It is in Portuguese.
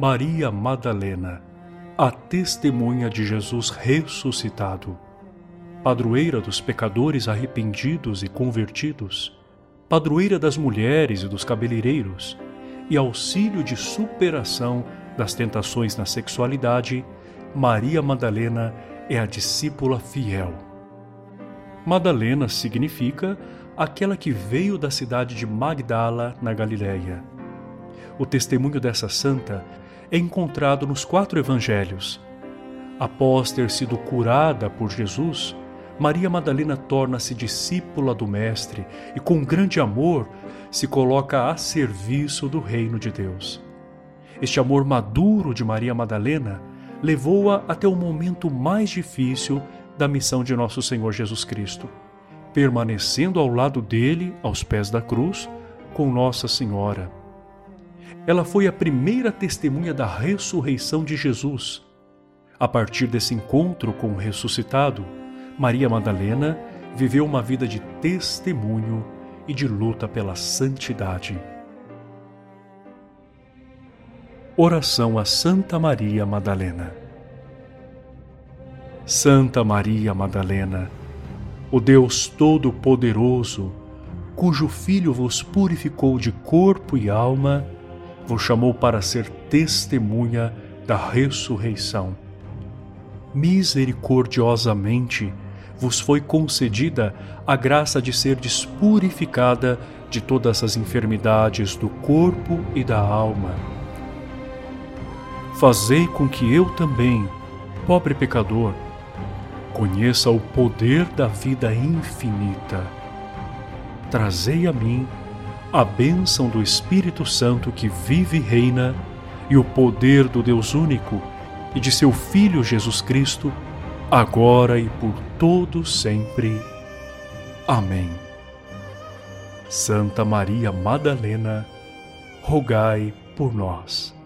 Maria Madalena, a testemunha de Jesus ressuscitado, padroeira dos pecadores arrependidos e convertidos, padroeira das mulheres e dos cabeleireiros, e auxílio de superação das tentações na sexualidade, Maria Madalena é a discípula fiel. Madalena significa aquela que veio da cidade de Magdala, na Galiléia. O testemunho dessa santa é encontrado nos quatro evangelhos. Após ter sido curada por Jesus, Maria Madalena torna-se discípula do Mestre e, com grande amor, se coloca a serviço do reino de Deus. Este amor maduro de Maria Madalena levou-a até o momento mais difícil da missão de nosso Senhor Jesus Cristo, permanecendo ao lado dele, aos pés da cruz, com Nossa Senhora ela foi a primeira testemunha da ressurreição de Jesus. A partir desse encontro com o ressuscitado, Maria Madalena viveu uma vida de testemunho e de luta pela santidade. Oração a Santa Maria Madalena. Santa Maria Madalena, o Deus Todo-Poderoso, cujo Filho vos purificou de corpo e alma, vos chamou para ser testemunha da ressurreição. Misericordiosamente vos foi concedida a graça de ser purificada de todas as enfermidades do corpo e da alma. Fazei com que eu também, pobre pecador, conheça o poder da vida infinita. Trazei a mim a bênção do Espírito Santo que vive e reina, e o poder do Deus único e de seu Filho Jesus Cristo, agora e por todo sempre. Amém. Santa Maria Madalena, rogai por nós.